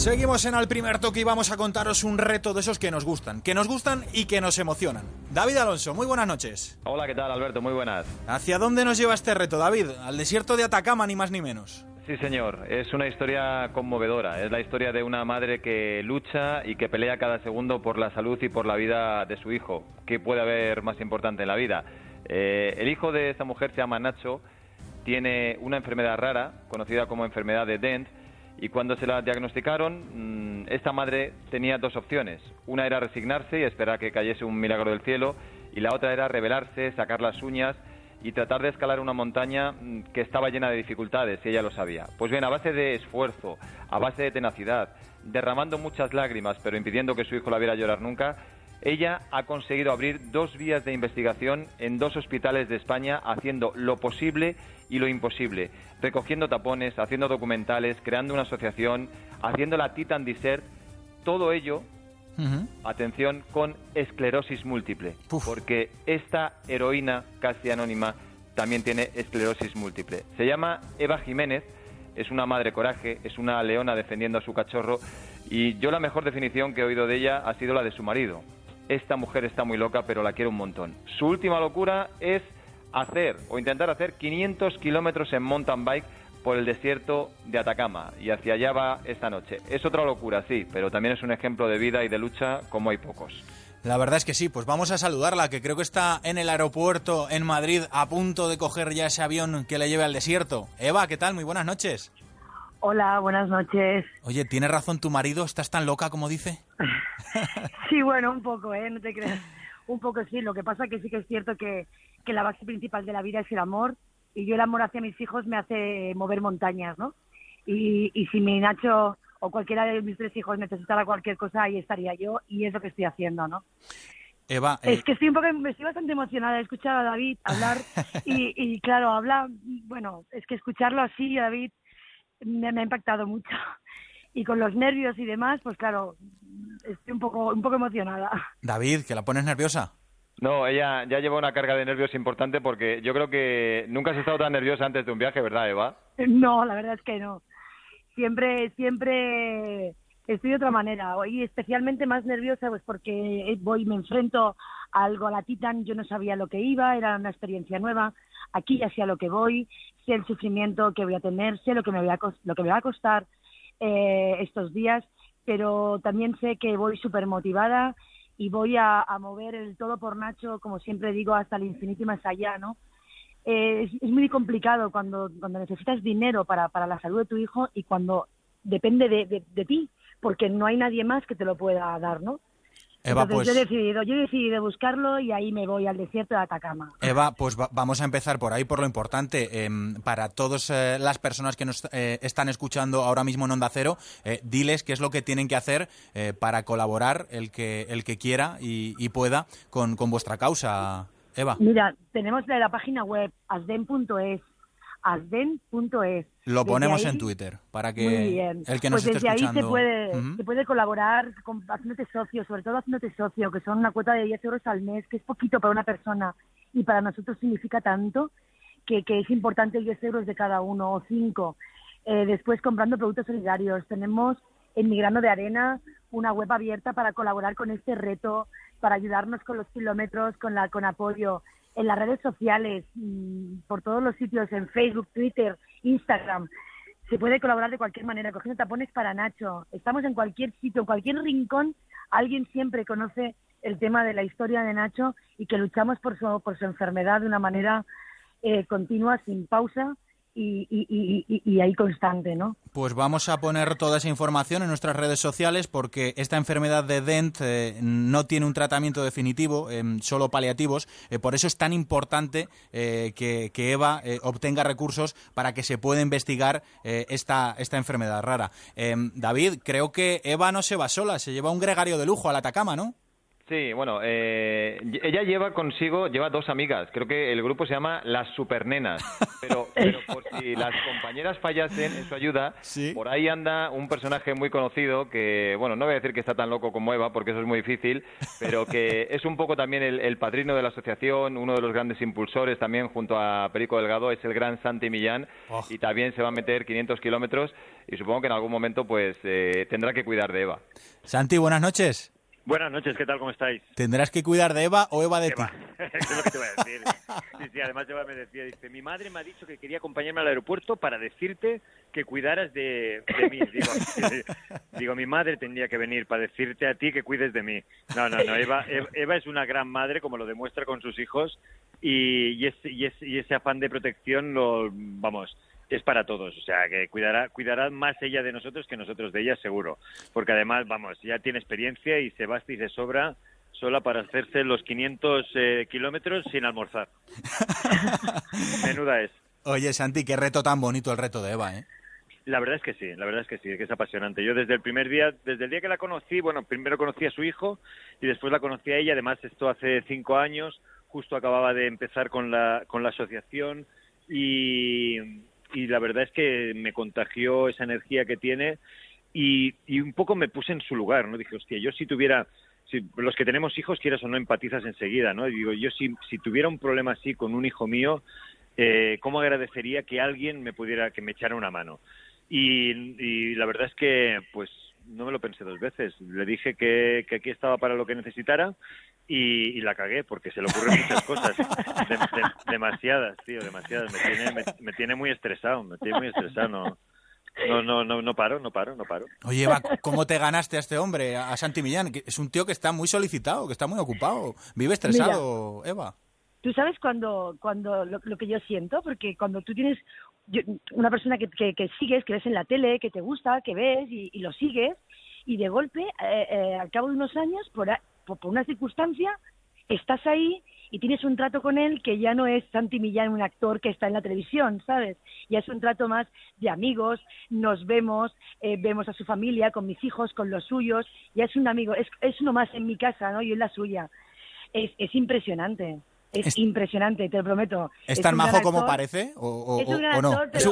Seguimos en el primer toque y vamos a contaros un reto de esos que nos gustan, que nos gustan y que nos emocionan. David Alonso, muy buenas noches. Hola, ¿qué tal Alberto? Muy buenas. ¿Hacia dónde nos lleva este reto, David? Al desierto de Atacama, ni más ni menos. Sí, señor. Es una historia conmovedora. Es la historia de una madre que lucha y que pelea cada segundo por la salud y por la vida de su hijo. ¿Qué puede haber más importante en la vida? Eh, el hijo de esta mujer se llama Nacho, tiene una enfermedad rara, conocida como enfermedad de Dent, y cuando se la diagnosticaron, mm, esta madre tenía dos opciones. Una era resignarse y esperar que cayese un milagro del cielo, y la otra era rebelarse, sacar las uñas y tratar de escalar una montaña mm, que estaba llena de dificultades, y ella lo sabía. Pues bien, a base de esfuerzo, a base de tenacidad, derramando muchas lágrimas, pero impidiendo que su hijo la viera llorar nunca, ella ha conseguido abrir dos vías de investigación en dos hospitales de España, haciendo lo posible y lo imposible, recogiendo tapones, haciendo documentales, creando una asociación, haciendo la Titan Desert, todo ello, atención, con esclerosis múltiple, porque esta heroína casi anónima también tiene esclerosis múltiple. Se llama Eva Jiménez, es una madre coraje, es una leona defendiendo a su cachorro y yo la mejor definición que he oído de ella ha sido la de su marido. Esta mujer está muy loca, pero la quiero un montón. Su última locura es hacer o intentar hacer 500 kilómetros en mountain bike por el desierto de Atacama y hacia allá va esta noche. Es otra locura, sí, pero también es un ejemplo de vida y de lucha como hay pocos. La verdad es que sí, pues vamos a saludarla, que creo que está en el aeropuerto en Madrid a punto de coger ya ese avión que le lleve al desierto. Eva, ¿qué tal? Muy buenas noches. Hola, buenas noches. Oye, ¿tiene razón tu marido? ¿Estás tan loca como dice? sí, bueno, un poco, ¿eh? No te creas. Un poco sí. Lo que pasa que sí que es cierto que, que la base principal de la vida es el amor y yo el amor hacia mis hijos me hace mover montañas, ¿no? Y, y si mi Nacho o cualquiera de mis tres hijos necesitara cualquier cosa, ahí estaría yo y es lo que estoy haciendo, ¿no? Eva, Es eh, que estoy un poco, estoy bastante emocionada de escuchar a David hablar y, y claro, habla, bueno, es que escucharlo así, David, me, me, ha impactado mucho. Y con los nervios y demás, pues claro, estoy un poco, un poco emocionada. David, ¿que la pones nerviosa? No, ella ya lleva una carga de nervios importante porque yo creo que nunca has estado tan nerviosa antes de un viaje, ¿verdad, Eva? No, la verdad es que no. Siempre, siempre estoy de otra manera. Hoy especialmente más nerviosa pues porque voy, me enfrento a algo a la Titan, yo no sabía lo que iba, era una experiencia nueva. Aquí ya sé a lo que voy, sé el sufrimiento que voy a tener, sé lo que me, voy a, lo que me va a costar eh, estos días, pero también sé que voy súper motivada y voy a, mover el todo por Nacho, como siempre digo, hasta el infinito y más allá, ¿no? Eh, es, muy complicado cuando, cuando necesitas dinero para, para la salud de tu hijo y cuando depende de, de ti, porque no hay nadie más que te lo pueda dar, ¿no? Eva, pues... yo, he decidido, yo he decidido buscarlo y ahí me voy al desierto de Atacama. Eva, pues vamos a empezar por ahí, por lo importante. Em, para todas eh, las personas que nos eh, están escuchando ahora mismo en Onda Cero, eh, diles qué es lo que tienen que hacer para colaborar el que, el que quiera y, pueda con, con, vuestra causa, Eva. Mira, tenemos la página web asden.es asden.es. Lo ponemos en Twitter para que el que nos pues desde ahí se puede, se puede colaborar con, haciéndote socio, sobre todo haciéndote socio, que son una cuota de 10 euros al mes, que es poquito para una persona y para nosotros significa tanto que, que es importante 10 euros de cada uno o 5. Eh, después comprando productos solidarios. Tenemos en Migrano de Arena una web abierta para colaborar con este reto, para ayudarnos con los kilómetros, con, la, con apoyo en las redes sociales, por todos los sitios, en Facebook, Twitter, Instagram. Se puede colaborar de cualquier manera, cogiendo tapones para Nacho. Estamos en cualquier sitio, en cualquier rincón, alguien siempre conoce el tema de la historia de Nacho y que luchamos por su, por su enfermedad de una manera eh, continua, sin pausa y, ahí constante, ¿no? Pues vamos a poner toda esa información en nuestras redes sociales porque esta enfermedad de Dent eh, no tiene un tratamiento definitivo, eh, solo paliativos. Eh, por eso es tan importante que, Eva obtenga recursos para que se pueda investigar esta, esta enfermedad rara. David, creo que Eva no se va sola, se lleva un gregario de lujo al Atacama, ¿no? Sí, bueno, eh, ella lleva consigo, lleva dos amigas. Creo que el grupo se llama Las Supernenas. Pero, pero por si las compañeras fallasen en su ayuda, por ahí anda un personaje muy conocido que, bueno, no voy a decir que está tan loco como Eva, porque eso es muy difícil, pero que es un poco también el, padrino de la asociación, uno de los grandes impulsores también junto a Perico Delgado, es el gran Santi Millán, oh. y también se va a meter 500 kilómetros y supongo que en algún momento pues eh, tendrá que cuidar de Eva. Santi, buenas noches. Buenas noches, ¿qué tal? ¿Cómo estáis? ¿Tendrás que cuidar de Eva o Eva de ti? Eso es lo que te voy a decir. Sí, sí, además Eva me decía, dice, mi madre me ha dicho que quería acompañarme al aeropuerto para decirte que cuidaras de, mí. Digo, digo, mi madre tendría que venir para decirte a ti que cuides de mí. No, no, no, Eva, Eva es una gran madre, como lo demuestra con sus hijos, y, y, y, y ese afán de protección lo, vamos, es para todos, o sea, que cuidará, cuidará más ella de nosotros que nosotros de ella, seguro, porque además, vamos, ya tiene experiencia y se basta y se sobra sola para hacerse los 500 eh, kilómetros sin almorzar. Menuda es. Oye, Santi, qué reto tan bonito el reto de Eva, ¿eh? La verdad es que sí, la verdad es que sí, que es apasionante. Yo desde el primer día, desde el día que la conocí, bueno, primero conocí a su hijo y después la conocí a ella. Además, esto hace cinco años, justo acababa de empezar con la, con la asociación y, y la verdad es que me contagió esa energía que tiene y, un poco me puse en su lugar, ¿no? Dije, hostia, yo si tuviera, si, los que tenemos hijos, quieras o no, empatizas enseguida, ¿no? Y digo, yo si, si tuviera un problema así con un hijo mío, eh, ¿cómo agradecería que alguien me pudiera, que me echara una mano? Y, y la verdad es que, pues, no me lo pensé dos veces. Le dije que, que aquí estaba para lo que necesitara y, la cagué porque se le ocurren muchas cosas. demasiadas, tío, demasiadas. Me tiene, me, tiene muy estresado, me tiene muy estresado. No, no, no, no, paro, no paro, no paro. Oye, Eva, ¿cómo te ganaste a este hombre, a Santi Millán? Que es un tío que está muy solicitado, que está muy ocupado. Vive estresado, Eva. Tú sabes cuando, cuando lo, que yo siento, porque cuando tú tienes una persona que, que, sigues, que ves en la tele, que te gusta, que ves y, lo sigues, y de golpe, eh, eh, al cabo de unos años, por, por, una circunstancia, estás ahí y tienes un trato con él que ya no es Santi Millán, un actor que está en la televisión, ¿sabes? Ya es un trato más de amigos, nos vemos, eh, vemos a su familia, con mis hijos, con los suyos, ya es un amigo, es, es uno más en mi casa, ¿no? Yo en la suya. Es, es impresionante. Es, impresionante, te lo prometo. ¿Es, tan majo como parece? ¿O, no? ¿Es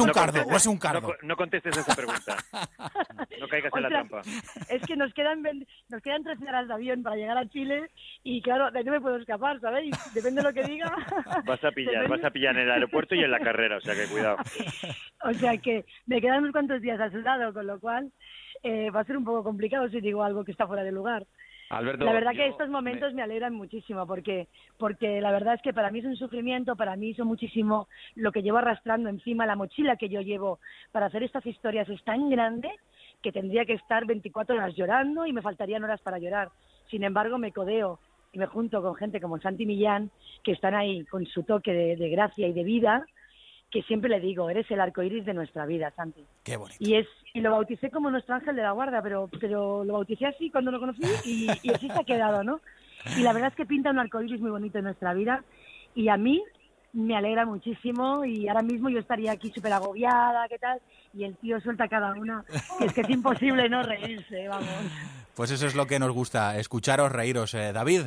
un, cardo? ¿O es un cardo? No, contestes esa pregunta. No caigas en la trampa. Es que nos quedan, nos quedan tres horas de avión para llegar a Chile y claro, de ahí no me puedo escapar, ¿sabes? depende de lo que diga. Vas a pillar, vas a pillar en el aeropuerto y en la carrera, o sea que cuidado. O sea que me quedan unos cuantos días al lado, con lo cual eh, va a ser un poco complicado si digo algo que está fuera de lugar la verdad que estos momentos me... alegran muchísimo porque porque la verdad es que para mí es un sufrimiento, para mí es muchísimo lo que llevo arrastrando encima, la mochila que yo llevo para hacer estas historias es tan grande que tendría que estar 24 horas llorando y me faltarían horas para llorar. Sin embargo, me codeo y me junto con gente como Santi Millán, que están ahí con su toque de gracia y de vida, que siempre le digo, eres el arco iris de nuestra vida, Santi. Qué bonito. Y, es, y lo bauticé como nuestro ángel de la guarda, pero, pero lo bauticé así cuando lo conocí y, así se ha quedado, ¿no? Y la verdad es que pinta un arco iris muy bonito en nuestra vida y a mí me alegra muchísimo y ahora mismo yo estaría aquí súper agobiada, ¿qué tal? Y el tío suelta cada una, es que es imposible no reírse, vamos. Pues eso es lo que nos gusta, escucharos reíros. Eh, David.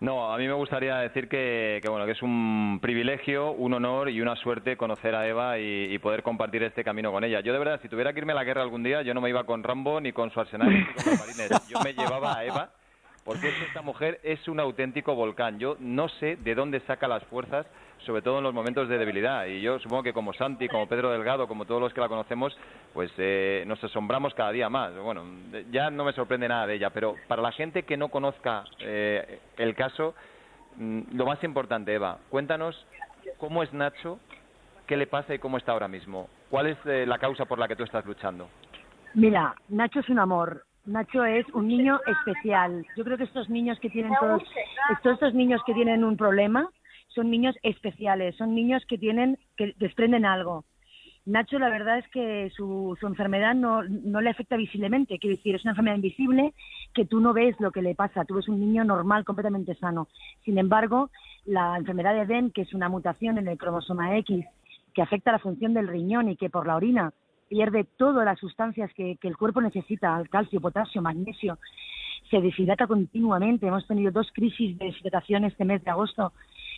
No, a mí me gustaría decir que, bueno, que es un privilegio, un honor y una suerte conocer a Eva y, poder compartir este camino con ella. Yo de verdad, si tuviera que irme a la guerra algún día, yo no me iba con Rambo ni con Schwarzenegger ni con los marines. Yo me llevaba a Eva porque esta mujer es un auténtico volcán. Yo no sé de dónde saca las fuerzas sobre todo en los momentos de debilidad. Y yo supongo que como Santi, como Pedro Delgado, como todos los que la conocemos, pues eh, nos asombramos cada día más. Bueno, ya no me sorprende nada de ella, pero para la gente que no conozca eh, el caso, mm, lo más importante, Eva, cuéntanos cómo es Nacho, qué le pasa y cómo está ahora mismo. ¿Cuál es eh, la causa por la que tú estás luchando? Mira, Nacho es un amor. Nacho es un niño especial. Yo creo que estos niños que tienen todos, todos estos niños que tienen un problema, son niños especiales, son niños que tienen, que desprenden algo. Nacho, la verdad es que su, su enfermedad no, no, le afecta visiblemente, quiero decir, es una enfermedad invisible que tú no ves lo que le pasa, tú ves un niño normal, completamente sano. Sin embargo, la enfermedad de Den, que es una mutación en el cromosoma X, que afecta la función del riñón y que por la orina pierde todas las sustancias que, el cuerpo necesita, calcio, potasio, magnesio, se deshidrata continuamente. Hemos tenido dos crisis de deshidratación este mes de agosto,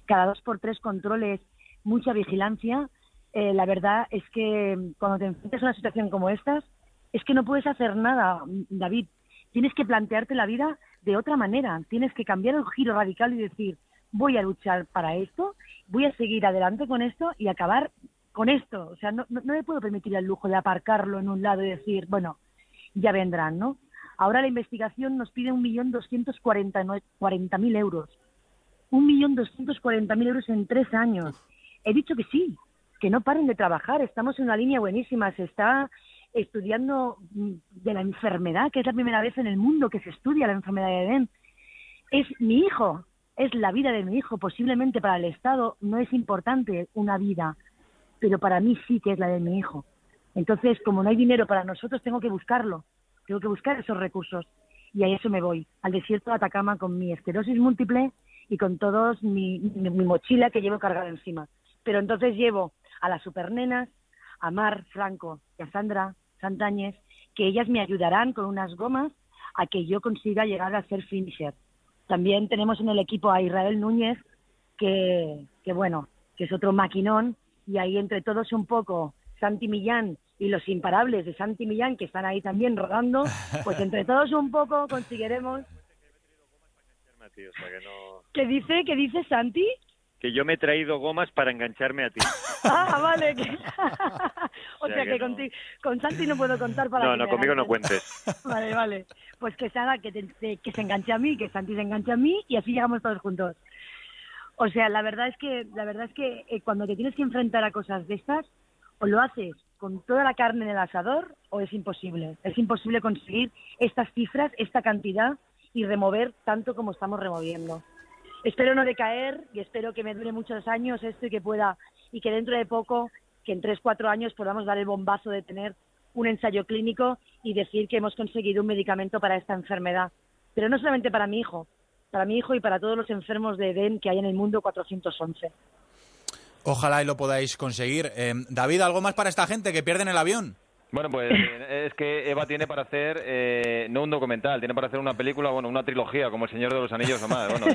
cada dos por tres controles, mucha vigilancia. Eh, la verdad es que cuando te enfrentas a una situación como esta, es que no puedes hacer nada, David. Tienes que plantearte la vida de otra manera. Tienes que cambiar el giro radical y decir, voy a luchar para esto, voy a seguir adelante con esto y acabar con esto. O sea, no, no, me puedo permitir el lujo de aparcarlo en un lado y decir, bueno, ya vendrán, ¿no? Ahora la investigación nos pide un millón doscientos cuarenta mil euros. Un millón doscientos cuarenta mil euros en tres años. He dicho que sí, que no paren de trabajar. Estamos en una línea buenísima. Se está estudiando mm, de la enfermedad, que es la primera vez en el mundo que se estudia la enfermedad de Edén. Es mi hijo, es la vida de mi hijo. Posiblemente para el Estado no es importante una vida, pero para mí sí que es la de mi hijo. Entonces, como no hay dinero para nosotros, tengo que buscarlo, tengo que buscar esos recursos. Y a eso me voy, al desierto de Atacama con mi esclerosis múltiple y con todos mi, mochila que llevo cargada encima. Pero entonces llevo a las supernenas, a Mar Franco y a Sandra Santañez, que ellas me ayudarán con unas gomas a que yo consiga llegar a ser finisher. También tenemos en el equipo a Israel Núñez, que, que bueno, que es otro maquinón, y ahí entre todos un poco Santi Millán y los imparables de Santi Millán, que están ahí también rodando, pues entre todos un poco conseguiremos... ¿Qué dice? ¿Qué dice Santi? Que yo me he traído gomas para engancharme a ti. ah, vale. o, sea, que, con Santi no puedo contar para... No, no, conmigo no cuentes. vale, vale. Pues que se haga, que, que se enganche a mí, que Santi se enganche a mí y así llegamos todos juntos. O sea, la verdad es que, la verdad es que eh, cuando te tienes que enfrentar a cosas de estas, o lo haces con toda la carne en el asador o es imposible. Es imposible conseguir estas cifras, esta cantidad y remover tanto como estamos removiendo. Espero no decaer y espero que me dure muchos años esto y que pueda, y que dentro de poco, que en tres, cuatro años podamos dar el bombazo de tener un ensayo clínico y decir que hemos conseguido un medicamento para esta enfermedad. Pero no solamente para mi hijo, para mi hijo y para todos los enfermos de EDEN que hay en el mundo 411. Ojalá y lo podáis conseguir. Eh, David, ¿algo más para esta gente que pierden el avión? Bueno, pues es que Eva tiene para hacer, eh, no un documental, tiene para hacer una película, bueno, una trilogía, como El Señor de los Anillos o más. Bueno,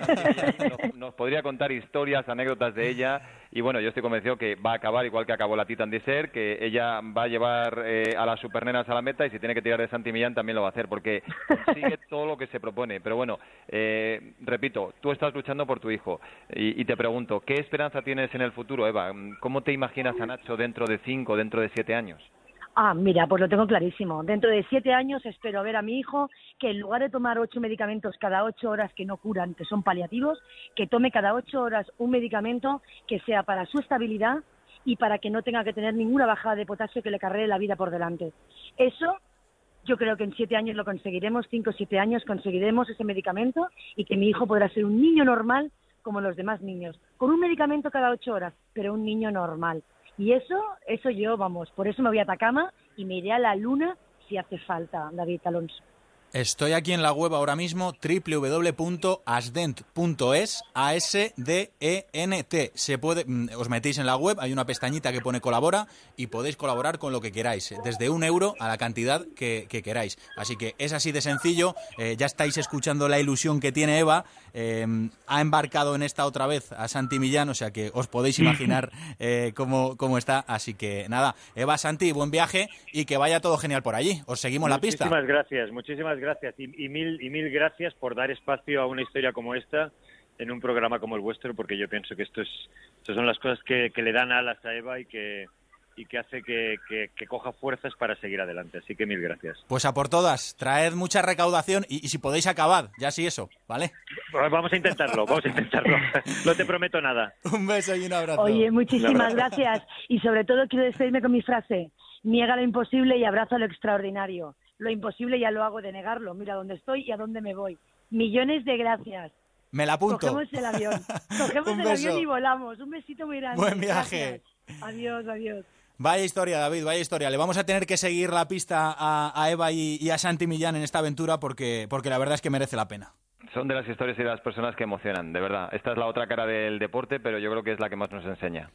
nos, podría contar historias, anécdotas de ella, y bueno, yo estoy convencido que va a acabar igual que acabó la Titan Desert, que ella va a llevar eh, a las supernenas a la meta, y si tiene que tirar de Santi Millán también lo va a hacer, porque sigue todo lo que se propone. Pero bueno, eh, repito, tú estás luchando por tu hijo, y, y te pregunto, ¿qué esperanza tienes en el futuro, Eva? ¿Cómo te imaginas a Nacho dentro de cinco, dentro de siete años? Ah, mira, pues lo tengo clarísimo. Dentro de siete años espero ver a mi hijo que en lugar de tomar ocho medicamentos cada ocho horas que no curan, que son paliativos, que tome cada ocho horas un medicamento que sea para su estabilidad y para que no tenga que tener ninguna bajada de potasio que le cargue la vida por delante. Eso yo creo que en siete años lo conseguiremos, cinco o siete años conseguiremos ese medicamento y que mi hijo podrá ser un niño normal como los demás niños, con un medicamento cada ocho horas, pero un niño normal. Y eso, eso yo, vamos, por eso me voy a Atacama y me iré a la luna si hace falta, David Alonso. Estoy aquí en la web ahora mismo, www.asdent.es, A-S-D-E-N-T. Se puede, mm, os metéis en la web, hay una pestañita que pone colabora y podéis colaborar con lo que queráis, desde un euro a la cantidad que, queráis. Así que es así de sencillo, eh, ya estáis escuchando la ilusión que tiene Eva, eh, ha embarcado en esta otra vez a Santi Millán, o sea que os podéis imaginar eh, cómo, cómo está. Así que nada, Eva, Santi, buen viaje y que vaya todo genial por allí. Os seguimos la pista. Muchísimas gracias, muchísimas gracias y, mil, y mil gracias por dar espacio a una historia como esta en un programa como el vuestro, porque yo pienso que esto es, estas son las cosas que, le dan alas a Eva y que, y que hace que, coja fuerzas para seguir adelante. Así que mil gracias. Pues a por todas, traed mucha recaudación y, si podéis acabar, ya sí eso, ¿vale? Pues vamos a intentarlo, vamos a intentarlo. No te prometo nada. un beso y un abrazo. Oye, muchísimas gracias. Y sobre todo quiero despedirme con mi frase, niega lo imposible y abraza lo extraordinario lo imposible ya lo hago de negarlo. Mira dónde estoy y a dónde me voy. Millones de gracias. Me la apunto. Cogemos el avión. Cogemos el avión y volamos. Un besito muy grande. Buen viaje. Adiós, adiós. Vaya historia, David, vaya historia. Le vamos a tener que seguir la pista a, Eva y, a Santi Millán en esta aventura porque, porque la verdad es que merece la pena. Son de las historias y de las personas que emocionan, de verdad. Esta es la otra cara del deporte, pero yo creo que es la que más nos enseña.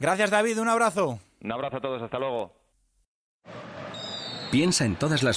Gracias, David. Un abrazo. Un abrazo a todos. Hasta luego. Piensa en todas las personas